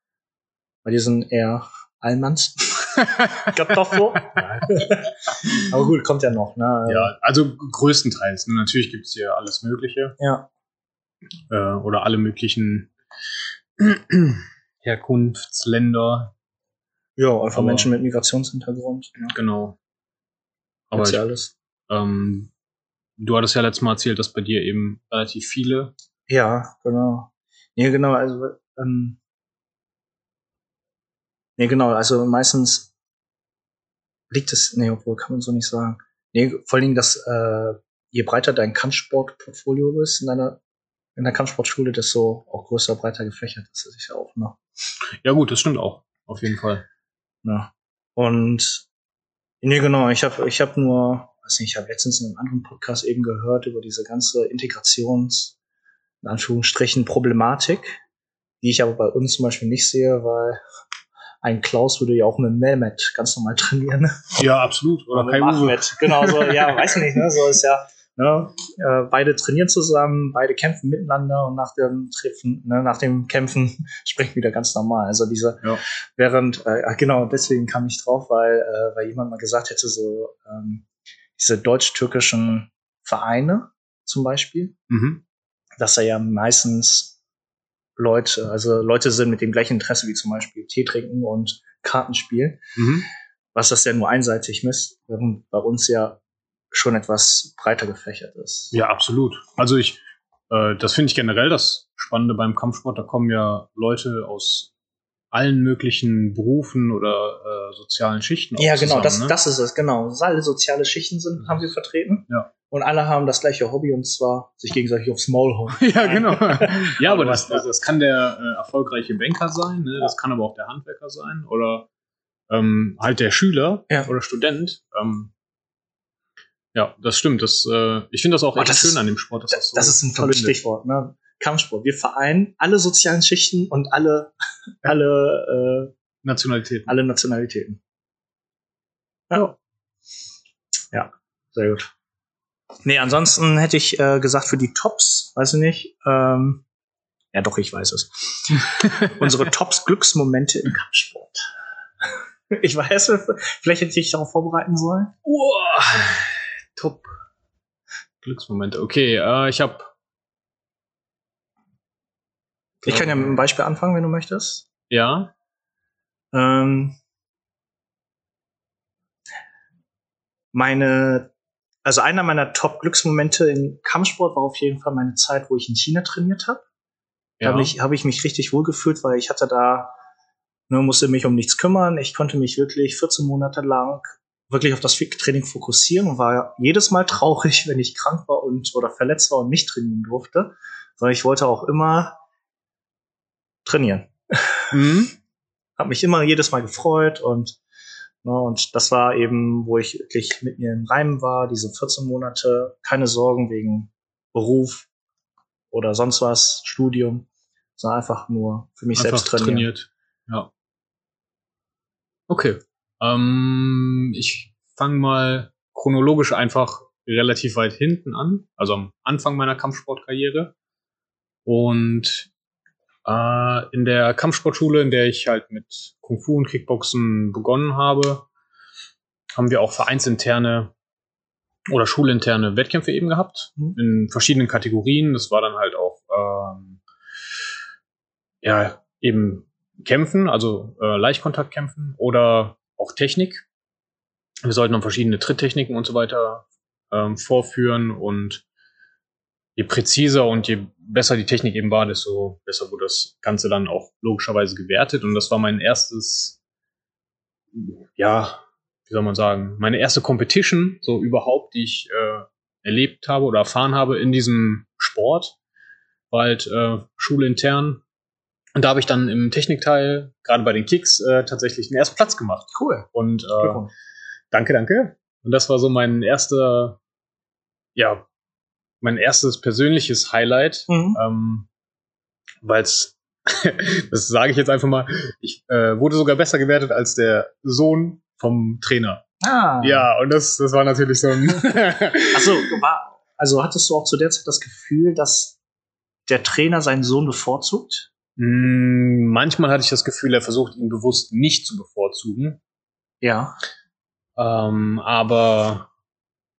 Weil die sind eher Allmanns. ich glaube doch so. aber gut, kommt ja noch. Ne? Ja, also größtenteils. Ne? Natürlich gibt's hier alles Mögliche. ja. Äh, oder alle möglichen Herkunftsländer. Ja, einfach Aber- Menschen mit Migrationshintergrund. Ja. Genau. Aber Gibt's ja ich, alles. ähm, du hattest ja letztes Mal erzählt, dass bei dir eben relativ viele. Ja, genau. Nee, genau, also, ähm, nee, genau, also meistens liegt es, nee, obwohl kann man so nicht sagen. Nee, vor allen Dingen, dass, äh, je breiter dein Kampfsportportfolio ist in deiner, in der Kampfsportschule, desto auch größer, breiter gefächert ist es ja auch, ne? Ja gut, das stimmt auch. Auf jeden Fall. Ja. Und nee, genau, ich habe ich hab nur, weiß nicht, ich habe letztens in einem anderen Podcast eben gehört über diese ganze Integrations, in Anführungsstrichen, Problematik, die ich aber bei uns zum Beispiel nicht sehe, weil ein Klaus würde ja auch mit Mehmet ganz normal trainieren. Ja, absolut. Oder mit Kai Uwe. Ahmed. Genau, so, ja, weiß ich nicht, ne? So ist ja, ne? Äh, beide trainieren zusammen, beide kämpfen miteinander und nach dem Treffen, ne, nach dem Kämpfen sprechen wieder ganz normal. Also diese, Ja. während, äh, ah, genau, deswegen kam ich drauf, weil, äh, weil jemand mal gesagt hätte, so ähm, diese deutsch-türkischen Vereine zum Beispiel, Mhm. dass da ja meistens Leute, also Leute sind mit dem gleichen Interesse wie zum Beispiel Tee trinken und Kartenspiel Mhm. was das ja nur einseitig misst, während bei uns ja schon etwas breiter gefächert ist. Ja, absolut. Also ich, äh, das finde ich generell das Spannende beim Kampfsport. Da kommen ja Leute aus allen möglichen Berufen oder äh, sozialen Schichten. Ja, genau, zusammen, das, ne? das ist es, genau. Alle soziale Schichten sind, haben wir vertreten. Ja. Und alle haben das gleiche Hobby und zwar sich gegenseitig aufs Maul hauen. Ja, genau. ja, aber das, das, das kann der äh, erfolgreiche Banker sein, ne? das kann aber auch der Handwerker sein oder ähm, halt der Schüler Ja. oder Student. Ähm, ja, das stimmt. Das, äh, ich finde das auch echt das schön ist- an dem Sport. Dass Das, so das ist ein tolles. Stichwort, ne? Kampfsport. Wir vereinen alle sozialen Schichten und alle, alle, äh, Nationalität. alle Nationalitäten. Ja. Ja, sehr gut. Nee, ansonsten hätte ich äh, gesagt, für die Tops, weiß ich nicht, ähm, ja doch, ich weiß es. Unsere Tops Glücksmomente im Kampfsport. Ich weiß, vielleicht hätte ich darauf vorbereiten sollen. Uah, top. Glücksmomente. Okay, äh, ich habe. Ich kann ja mit einem Beispiel anfangen, wenn du möchtest. Ja. Ähm, meine, also einer meiner Top-Glücksmomente im Kampfsport war auf jeden Fall meine Zeit, wo ich in China trainiert habe. Da ja. habe ich, hab ich mich richtig wohl gefühlt, weil ich hatte da, nur musste mich um nichts kümmern. Ich konnte mich wirklich 14 Monate lang wirklich auf das Training fokussieren und war jedes Mal traurig, wenn ich krank war und oder verletzt war und nicht trainieren durfte, weil ich wollte auch immer trainieren. Mhm. Hab mich immer jedes Mal gefreut und ne, und das war eben, wo ich wirklich mit mir im Reim war, diese 14 Monate, keine Sorgen wegen Beruf oder sonst was, Studium, sondern einfach nur für mich Einfach selbst trainieren. trainiert. Ja. Okay. Ähm, ich fange mal chronologisch einfach relativ weit hinten an, also am Anfang meiner Kampfsportkarriere. Und äh, in der Kampfsportschule, in der ich halt mit Kung Fu und Kickboxen begonnen habe, haben wir auch vereinsinterne oder schulinterne Wettkämpfe eben gehabt Mhm. in verschiedenen Kategorien. Das war dann halt auch ähm, ja eben Kämpfen, also äh, Leichtkontaktkämpfen oder auch Technik. Wir sollten dann verschiedene Tritttechniken und so weiter ähm, vorführen und je präziser und je besser die Technik eben war, desto besser wurde das Ganze dann auch logischerweise gewertet. Und das war mein erstes, ja, wie soll man sagen, meine erste Competition, so überhaupt, die ich äh, erlebt habe oder erfahren habe in diesem Sport. War halt äh, schulintern. Und da habe ich dann im Technikteil, gerade bei den Kicks, äh, tatsächlich den ersten Platz gemacht. Cool. Und äh. Danke, danke. Und das war so mein erster, ja, mein erstes persönliches Highlight, Mhm. ähm, weil es, das sage ich jetzt einfach mal, ich äh, wurde sogar besser gewertet als der Sohn vom Trainer. Ah. Ja, und das, das war natürlich so ein. Also, war, also hattest du auch zu der Zeit das Gefühl, dass der Trainer seinen Sohn bevorzugt? Mm, Manchmal hatte ich das Gefühl, er versucht ihn bewusst nicht zu bevorzugen. Ja. Ähm, aber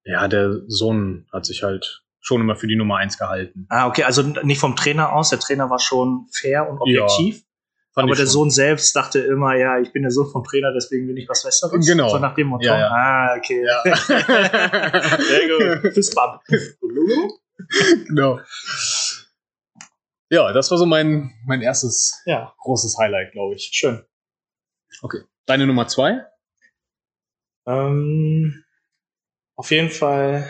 ja, der Sohn hat sich halt schon immer für die Nummer eins gehalten. Ah, okay, also nicht vom Trainer aus. Der Trainer war schon fair und objektiv. Fand aber der schon. Sohn selbst dachte immer, ja, ich bin der Sohn vom Trainer, deswegen bin ich was Besseres. Genau. So nach dem Motto. Ja, ja. Ah, okay. Ja. Sehr gut. Fist bump. genau. Ja, das war so mein, mein erstes Ja, großes Highlight, glaube ich. schön. Deine Nummer zwei? Ähm, auf jeden Fall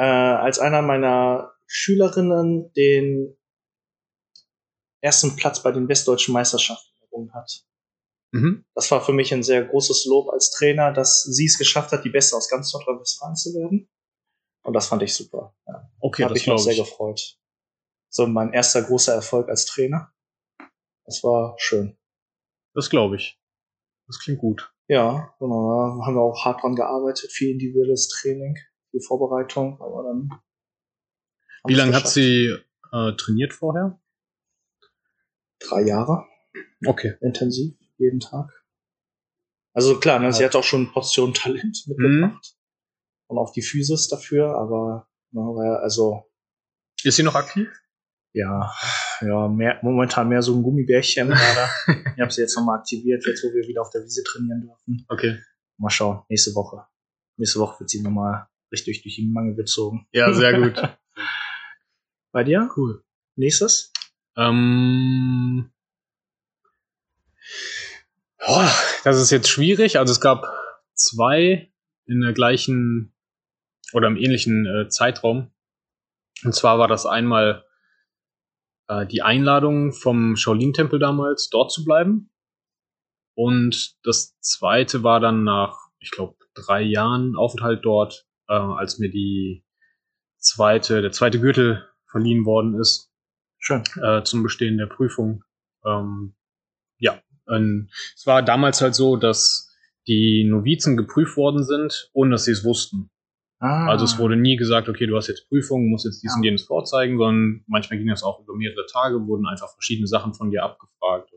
äh, als einer meiner Schülerinnen den ersten Platz bei den westdeutschen Meisterschaften errungen hat. Mhm. Das war für mich ein sehr großes Lob als Trainer, dass sie es geschafft hat, die Beste aus ganz Nordrhein-Westfalen zu werden. Und das fand ich super. Ja, Okay, habe ich mich sehr gefreut. So mein erster großer Erfolg als Trainer. Das war schön. Das glaube ich. Das klingt gut. Ja, genau. Da haben wir auch hart dran gearbeitet, viel individuelles Training, viel Vorbereitung, aber dann. Wie lange hat sie äh, trainiert vorher? Drei Jahre Okay. intensiv, jeden Tag. Also klar, ne, sie hat auch schon Portion Talent mitgebracht. Und auch die Physis dafür, aber ne, also Ist sie noch aktiv? ja, ja, mehr, momentan mehr so ein Gummibärchen gerade. ich habe sie jetzt nochmal aktiviert, jetzt wo wir wieder auf der Wiese trainieren dürfen. Okay. Mal schauen, nächste Woche. Nächste Woche wird sie nochmal richtig durch die Mangel gezogen. Ja, sehr gut. Bei dir? cool. Nächstes? Ähm, boah, das ist jetzt schwierig. Also es gab zwei in der gleichen oder im ähnlichen äh, Zeitraum. Und zwar war das einmal äh, die Einladung vom Shaolin-Tempel damals, dort zu bleiben. Und das zweite war dann nach, ich glaube, drei Jahren Aufenthalt dort, äh, als mir die zweite, der zweite Gürtel verliehen worden ist Schön. äh, zum Bestehen der Prüfung. Ähm, ja, ähm, es war damals halt so, dass die Novizen geprüft worden sind, ohne dass sie es wussten. Ah. Also es wurde nie gesagt, okay, du hast jetzt Prüfungen, musst jetzt dies Ja. und jenes vorzeigen, sondern manchmal ging das auch über mehrere Tage, wurden einfach verschiedene Sachen von dir abgefragt.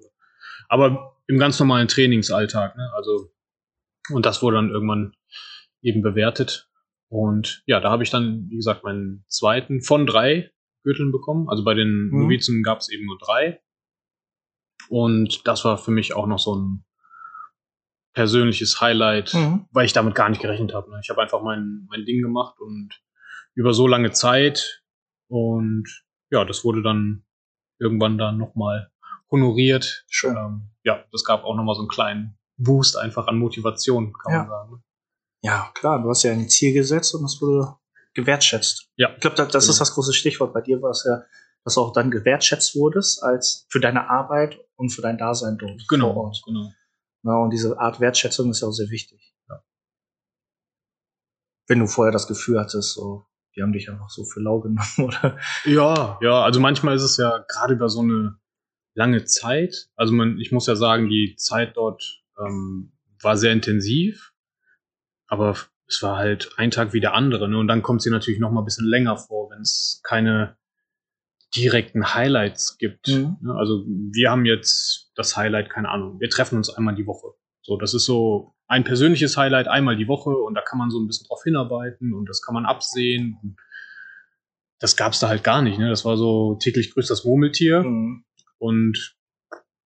Aber im ganz normalen Trainingsalltag, ne? Also, und das wurde dann irgendwann eben bewertet. Und ja, da habe ich dann, wie gesagt, meinen zweiten von drei Gürteln bekommen. Also bei den Mhm. Novizen gab es eben nur drei. Und das war für mich auch noch so ein persönliches Highlight, Mhm. weil ich damit gar nicht gerechnet habe. Ne? Ich habe einfach mein, mein Ding gemacht und über so lange Zeit und ja, das wurde dann irgendwann dann nochmal honoriert. Schön. Ähm, ja, das gab auch nochmal so einen kleinen Boost einfach an Motivation, kann Ja. man sagen. Ja, klar, du hast ja ein Ziel gesetzt und das wurde gewertschätzt. Ja. Ich glaube, das, das Genau. ist das große Stichwort. Bei dir war es ja, dass du auch dann gewertschätzt wurdest als für deine Arbeit und für dein Dasein dort vor Genau, Ort. genau. Ja, und diese Art Wertschätzung ist ja auch sehr wichtig. Wenn du vorher das Gefühl hattest, so, die haben dich einfach so für lau genommen, oder? Ja, ja, also manchmal ist es ja gerade über so eine lange Zeit. Also man, ich muss ja sagen, die Zeit dort ähm, war sehr intensiv, aber es war halt ein Tag wie der andere. Ne? Und dann kommt sie natürlich noch mal ein bisschen länger vor, wenn es keine direkten Highlights gibt. Mhm. Ne? Also wir haben jetzt das Highlight, keine Ahnung, wir treffen uns einmal die Woche. So, das ist so ein persönliches Highlight einmal die Woche und da kann man so ein bisschen drauf hinarbeiten und das kann man absehen. Und das gab's da halt gar nicht. Ne? Das war so täglich grüßt das Murmeltier. Mhm. Und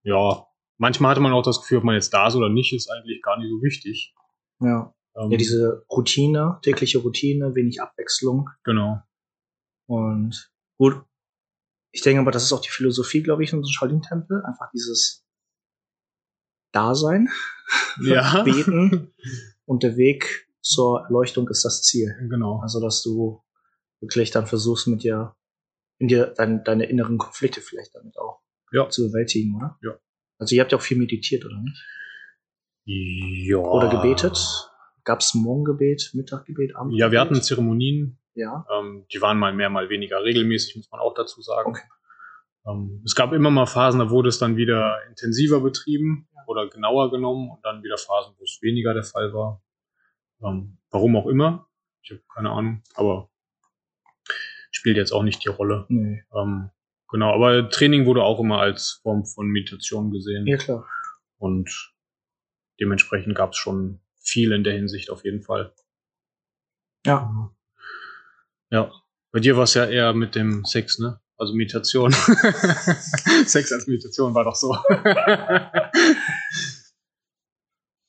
ja, manchmal hatte man auch das Gefühl, ob man jetzt da ist oder nicht, ist eigentlich gar nicht so wichtig. Ja. Ähm, ja, diese Routine, tägliche Routine, wenig Abwechslung. genau. Und gut, ich denke aber, das ist auch die Philosophie, glaube ich, in unserem Shaolin-Tempel. Einfach dieses Dasein, Ja. Beten und der Weg zur Erleuchtung ist das Ziel. Genau. Also, dass du wirklich dann versuchst, mit dir, in dir dein, deine inneren Konflikte vielleicht damit auch Ja. zu bewältigen, oder? Ja. Also, ihr habt ja auch viel meditiert, oder nicht? Ja. Oder gebetet? Gab es Morgengebet, Mittaggebet, Abendgebet? Ja, wir hatten Zeremonien, Ja. ähm, die waren mal mehr, mal weniger regelmäßig, muss man auch dazu sagen. Okay. Ähm, es gab immer mal Phasen, da wurde es dann wieder intensiver betrieben oder genauer genommen und dann wieder Phasen, wo es weniger der Fall war. Ähm, warum auch immer. Ich habe keine Ahnung, aber spielt jetzt auch nicht die Rolle. Nee. Ähm, genau, aber Training wurde auch immer als Form von Meditation gesehen. Ja, klar. Und dementsprechend gab es schon viel in der Hinsicht auf jeden Fall. Ja. Ja. Bei dir war es ja eher mit dem Sex, ne? Also Meditation. Sex als Meditation war doch so.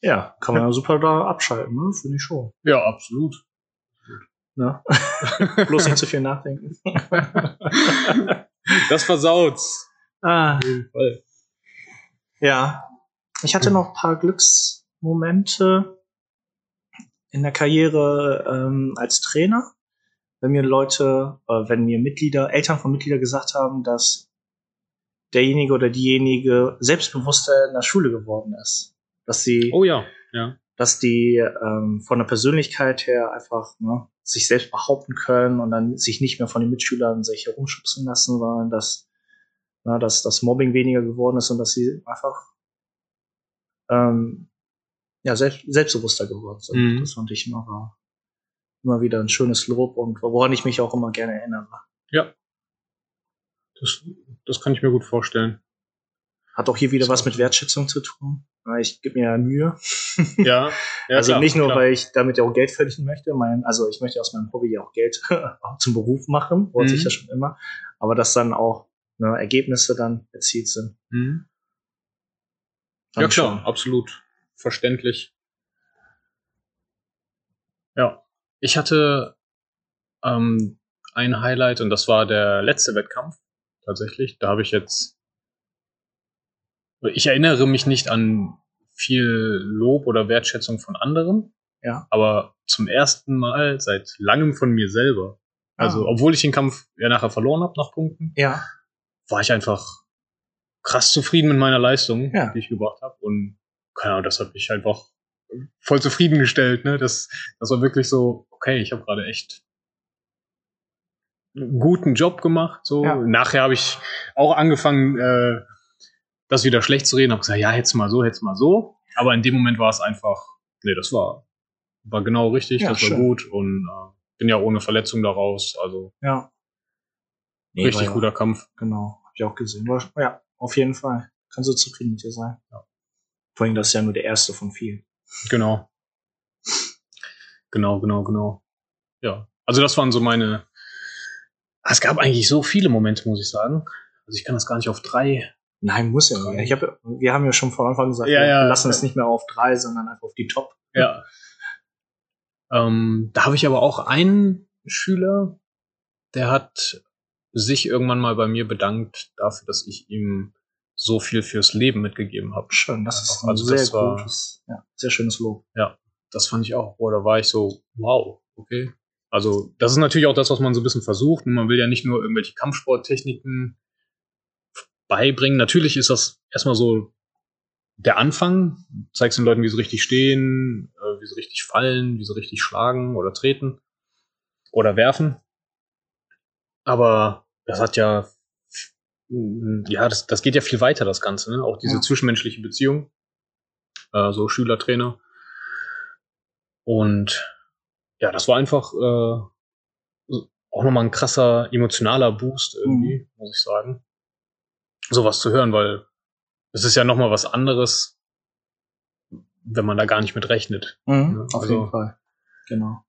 Ja, kann man ja super da abschalten, ne? Finde ich schon. ja, absolut. Ne? Bloß nicht zu viel nachdenken. Das versaut's. ah, Auf jeden Fall. ja. Ich hatte noch ein paar Glücksmomente in der Karriere ähm, als Trainer. Wenn mir Leute, äh, wenn mir Mitglieder, Eltern von Mitgliedern gesagt haben, dass derjenige oder diejenige selbstbewusster in der Schule geworden ist. Dass sie Oh ja, ja. dass die ähm, von der Persönlichkeit her einfach ne, sich selbst behaupten können und dann sich nicht mehr von den Mitschülern sich herumschubsen lassen, sondern dass, na, dass das Mobbing weniger geworden ist und dass sie einfach ähm, ja, selbst, selbstbewusster geworden sind. Mhm. Das fand ich immer, war immer wieder ein schönes Lob und woran ich mich auch immer gerne erinnere. Ja. Das, das kann ich mir gut vorstellen. Hat auch hier wieder was mit Wertschätzung zu tun. Ich gebe mir ja Mühe. Ja. ja also klar, nicht nur, klar. weil ich damit ja auch Geld verdienen möchte. Mein, also ich möchte aus meinem Hobby ja auch Geld zum Beruf machen, wollte Mhm. ich ja schon immer. Aber dass dann auch ne, Ergebnisse dann erzielt sind. Mhm. Ja klar, schon. absolut. Verständlich. Ja. Ich hatte ähm, ein Highlight und das war der letzte Wettkampf tatsächlich. Da habe ich jetzt. Ich erinnere mich nicht an viel Lob oder Wertschätzung von anderen. Ja. Aber zum ersten Mal seit langem von mir selber. Also, Ah. obwohl ich den Kampf ja nachher verloren habe nach Punkten, Ja, war ich einfach krass zufrieden mit meiner Leistung, Ja. die ich gebracht habe. Und keine Ahnung, das hat mich einfach voll zufriedengestellt. Ne? Das, das war wirklich so, okay, ich habe gerade echt einen guten Job gemacht. So. Ja. Nachher habe ich auch angefangen, äh, das wieder schlecht zu reden. Habe gesagt, ja, jetzt mal so, jetzt mal so. Aber in dem Moment war es einfach, nee, das war, war genau richtig, Ja, das war schön. gut. Und äh, bin ja ohne Verletzung da raus. Also Ja. Nee, richtig war ja- guter Kampf. Genau, hab ich auch gesehen. War, ja, auf jeden Fall. Kannst du zufrieden mit dir sein. Ja. Vor allem, das ist ja nur der erste von vielen. Genau. Genau, genau, genau. Ja. Also das waren so meine. Ah, Es gab eigentlich so viele Momente, muss ich sagen. Also ich kann das gar nicht auf drei. Nein, muss ja nicht. Ich hab, ja- wir haben ja schon von Anfang gesagt, Ja, wir ja. lassen es nicht mehr auf drei, sondern einfach auf die Top. Ja. Ähm, da habe ich aber auch einen Schüler, der hat sich irgendwann mal bei mir bedankt dafür, dass ich ihm so viel fürs Leben mitgegeben habe. Schön, das ist ein Also sehr das war- gutes, ja, sehr schönes Lob. Das fand ich auch. Boah, da war ich so, wow, okay. Also, das ist natürlich auch das, was man so ein bisschen versucht. Und man will ja nicht nur irgendwelche Kampfsporttechniken beibringen. Natürlich ist das erstmal so der Anfang. Zeigst den Leuten, wie sie richtig stehen, äh, wie sie richtig fallen, wie sie richtig schlagen oder treten oder werfen. Aber das hat ja, ja, das, das geht ja viel weiter, das Ganze, ne? Auch diese Ja. zwischenmenschliche Beziehung. Äh, so Schüler-Trainer. Und ja, das war einfach äh, auch nochmal ein krasser emotionaler Boost irgendwie, muss ich sagen. Sowas zu hören, weil es ist ja nochmal was anderes, wenn man da gar nicht mit rechnet. Mhm, Ja, auf also- jeden Fall. Genau.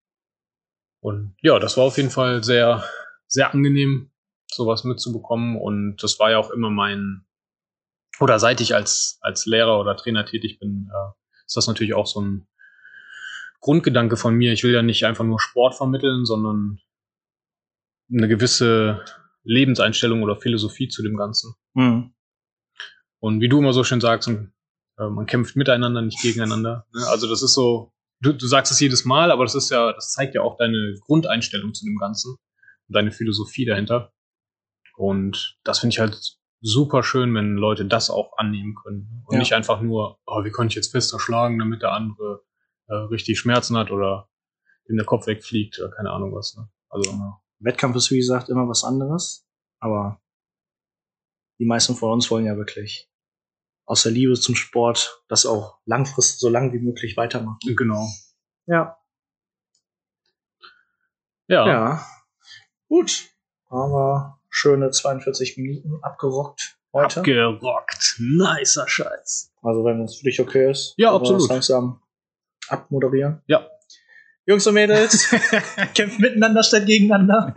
Und ja, das war auf jeden Fall sehr, sehr angenehm, sowas mitzubekommen. Und das war ja auch immer mein, oder seit ich als, als Lehrer oder Trainer tätig bin, äh, ist das natürlich auch so ein Grundgedanke von mir. Ich will ja nicht einfach nur Sport vermitteln, sondern eine gewisse Lebenseinstellung oder Philosophie zu dem Ganzen. Mhm. Und wie du immer so schön sagst, äh, man kämpft miteinander, nicht gegeneinander. Ne? Also das ist so, du, du sagst es jedes Mal, aber das ist ja, das zeigt ja auch deine Grundeinstellung zu dem Ganzen und deine Philosophie dahinter. Und das finde ich halt super schön, wenn Leute das auch annehmen können. Und Ja. nicht einfach nur, oh, wie kann ich jetzt fester schlagen, damit der andere äh, richtig Schmerzen hat oder dem der Kopf wegfliegt oder keine Ahnung was. Ne? Also Genau. Wettkampf ist, wie gesagt, immer was anderes. Aber die meisten von uns wollen ja wirklich aus der Liebe zum Sport das auch langfristig so lang wie möglich weitermachen. genau. Ja. Ja, Ja. Gut. Aber schöne 42 Minuten abgerockt heute. abgerockt. Nicer Scheiß. also wenn es für dich okay ist. Ja, absolut. langsam abmoderieren. Ja. Jungs und Mädels, kämpft miteinander statt gegeneinander.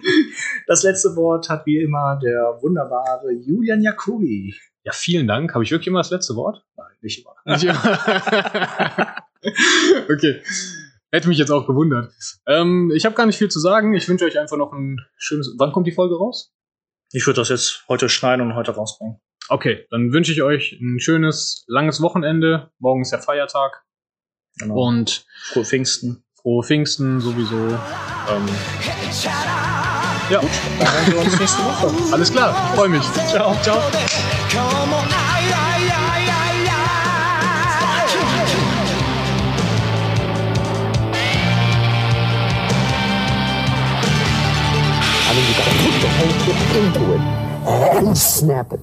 Das letzte Wort hat wie immer der wunderbare Julian Jacobi. Ja, vielen Dank. Habe ich wirklich immer das letzte Wort? Nein, nicht immer. okay. Hätte mich jetzt auch gewundert. Ähm, ich habe gar nicht viel zu sagen. Ich wünsche euch einfach noch ein schönes. Wann kommt die Folge raus? Ich würde das jetzt heute schneiden und heute rausbringen. Okay, dann wünsche ich euch ein schönes, langes Wochenende. Morgen ist der Feiertag. Genau. Und frohe Pfingsten. frohe Pfingsten sowieso. Ähm, ja, Dann hören wir uns nächste Woche. alles klar. Ich freue mich. Ciao, ciao. You gotta put the whole shit into it and snap it.